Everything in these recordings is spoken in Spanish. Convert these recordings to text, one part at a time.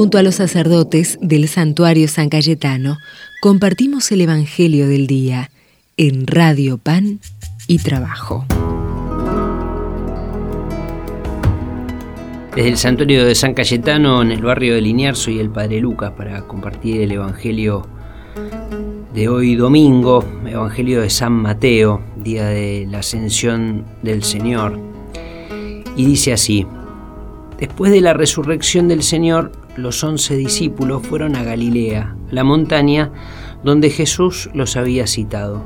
Junto a los sacerdotes del santuario San Cayetano, compartimos el Evangelio del Día en Radio Pan y Trabajo. Desde el santuario de San Cayetano, en el barrio de Liniar, soy el Padre Lucas para compartir el Evangelio de hoy domingo, Evangelio de San Mateo, día de la ascensión del Señor. Y dice así, después de la resurrección del Señor, los once discípulos fueron a Galilea, la montaña donde Jesús los había citado.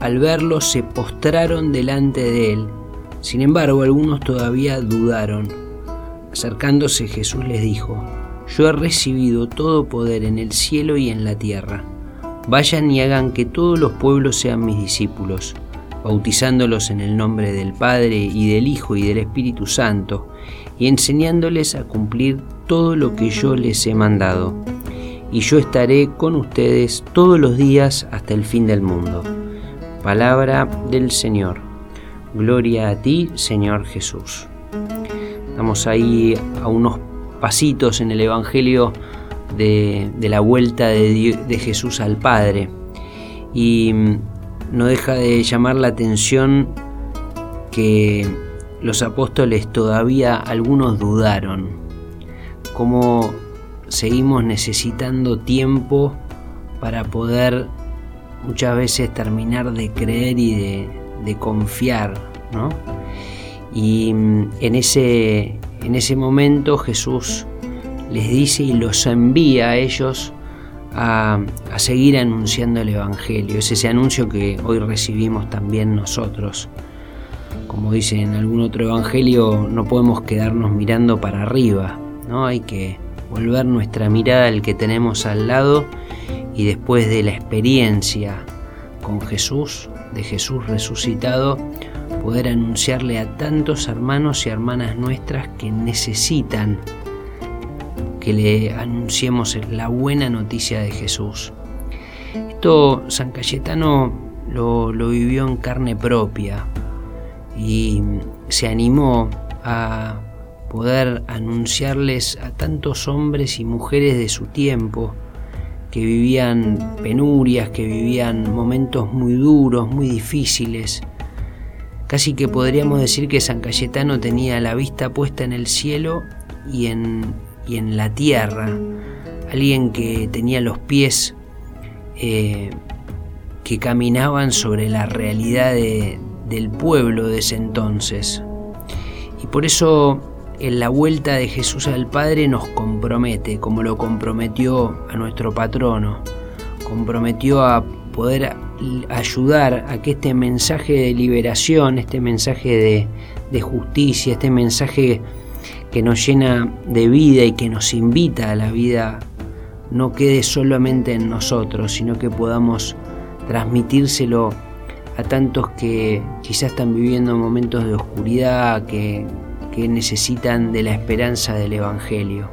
Al verlo se postraron delante de él. Sin embargo, algunos todavía dudaron. Acercándose Jesús les dijo, Yo he recibido todo poder en el cielo y en la tierra. Vayan y hagan que todos los pueblos sean mis discípulos, bautizándolos en el nombre del Padre y del Hijo y del Espíritu Santo, y enseñándoles a cumplir todo lo que yo les he mandado. Y yo estaré con ustedes todos los días hasta el fin del mundo. Palabra del Señor. Gloria a ti, Señor Jesús. Estamos ahí a unos pasitos en el Evangelio de, la vuelta de, Jesús al Padre. Y mm, no deja de llamar la atención que los apóstoles todavía algunos dudaron, cómo seguimos necesitando tiempo para poder muchas veces terminar de creer y de, confiar, ¿no? Y mm, en ese, en ese momento Jesús les dice y los envía a ellos a, seguir anunciando el Evangelio. Es ese anuncio que hoy recibimos también nosotros. Como dice en algún otro Evangelio, no podemos quedarnos mirando para arriba, ¿no? Hay que volver nuestra mirada al que tenemos al lado y después de la experiencia con Jesús, de Jesús resucitado, poder anunciarle a tantos hermanos y hermanas nuestras que necesitan que le anunciemos la buena noticia de Jesús. Esto San Cayetano lo, vivió en carne propia y se animó a poder anunciarles a tantos hombres y mujeres de su tiempo que vivían penurias, que vivían momentos muy duros, muy difíciles. Casi que podríamos decir que San Cayetano tenía la vista puesta en el cielo y en, y en la tierra, alguien que tenía los pies eh, que caminaban sobre la realidad del pueblo de ese entonces. Y por eso en la vuelta de Jesús al Padre nos compromete, como lo comprometió a nuestro patrono, comprometió a poder ayudar a que este mensaje de liberación, este mensaje de, justicia, este mensaje que nos llena de vida y que nos invita a la vida no quede solamente en nosotros, sino que podamos transmitírselo a tantos que quizás están viviendo momentos de oscuridad, que, necesitan de la esperanza del Evangelio.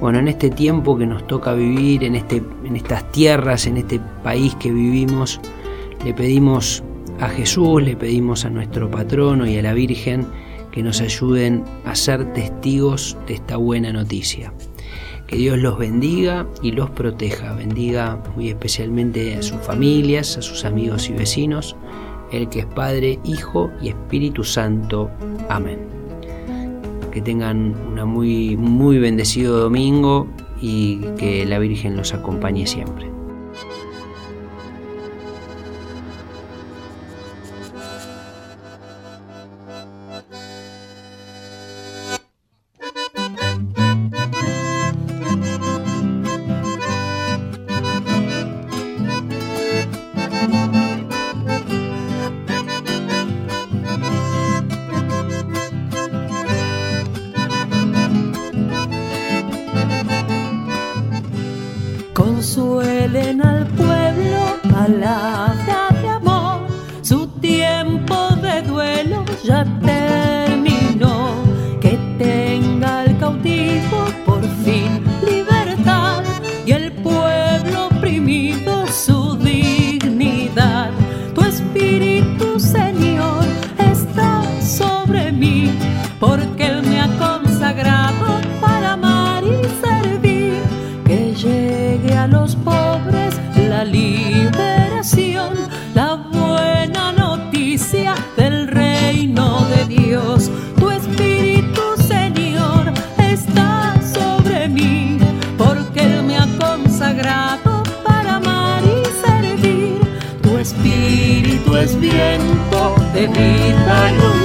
Bueno, en este tiempo que nos toca vivir, en, este, en estas tierras, en este país que vivimos, le pedimos a Jesús, le pedimos a nuestro patrono y a la Virgen, que nos ayuden a ser testigos de esta buena noticia. Que Dios los bendiga y los proteja, bendiga muy especialmente a sus familias, a sus amigos y vecinos, el que es Padre, Hijo y Espíritu Santo. Amén. Que tengan una muy, muy bendecido domingo y que la Virgen los acompañe siempre. Palabra de amor, su tiempo de duelo ya terminó, que tenga el cautivo por fin libertad y el pueblo oprimido su dignidad. Tu espíritu, Señor, está sobre mí, porque Él me ha consagrado para amar y servir. de ti,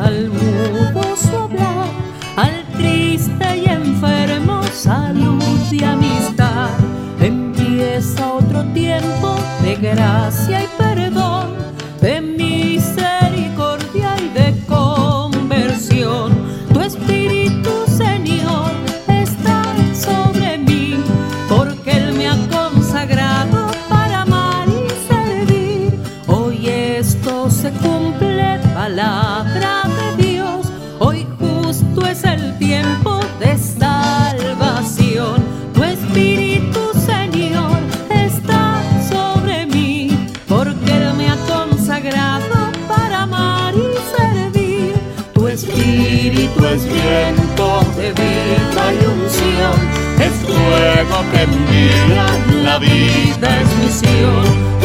al mudo su hablar, al triste y enfermo salud y amistad. Empieza otro tiempo de gracia y perdón, de misericordia y de conversión. Tu Espíritu, Señor, está sobre mí, porque Él me ha consagrado para amar y servir. Hoy esto se cumple, palabra de Dios. Hoy justo es el tiempo de salvación. Tu Espíritu, Señor, está sobre mí, porque Él me ha consagrado para amar y servir. Tu Espíritu es viento de vida y unción, es fuego que envía, la vida es misión.